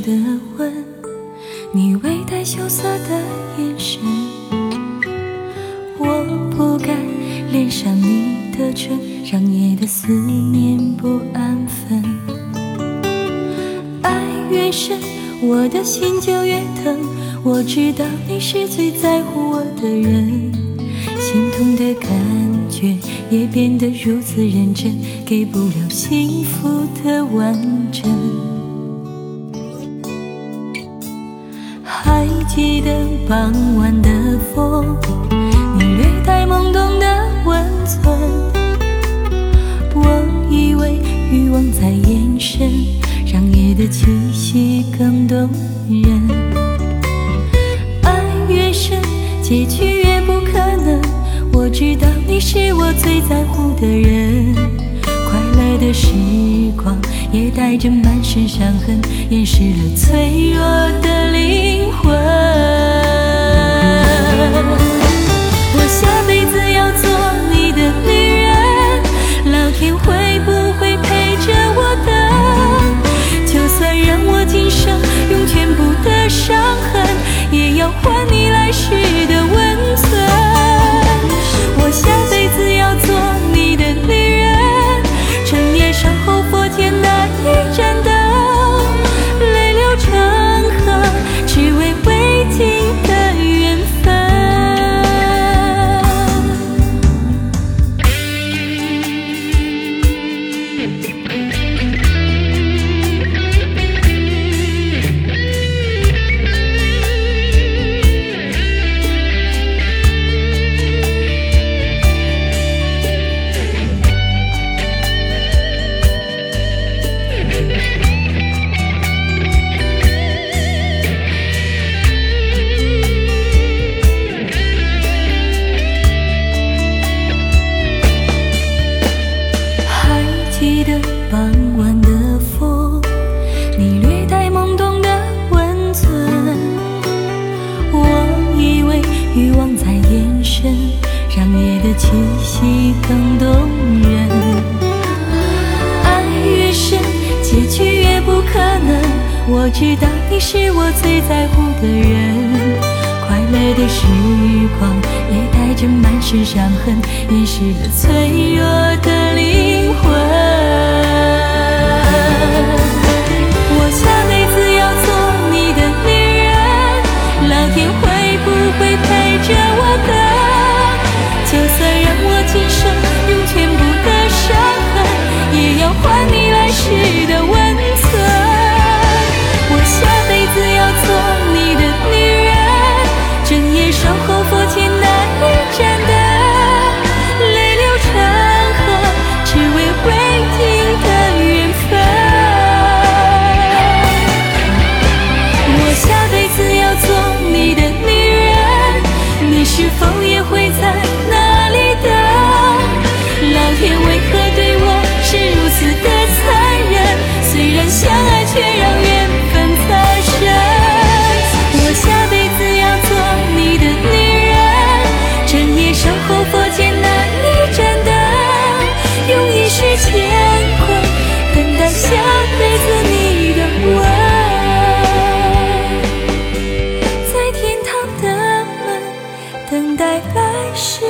的吻，你微带羞涩的眼神，我不该恋上你的唇，让夜的思念不安分。爱越深，我的心就越疼。我知道你是最在乎我的人，心痛的感觉也变得如此认真，给不了幸福的完整。记得傍晚的风，你略带懵懂的温存。我以为欲望在延伸，让夜的气息更动人。爱越深，结局越不可能。我知道你是我最在乎的人，快乐的时光也带着满身伤痕，掩饰了脆弱的灵晚的风，你略带懵懂的温存。我以为欲望在延伸，让夜的气息更动人。爱越深，结局越不可能。我知道你是我最在乎的人，快乐的时光也带着满身伤痕，掩饰了脆弱的苦父亲难以站得。去乾坤等待下辈子你的吻。在天堂的门等待来世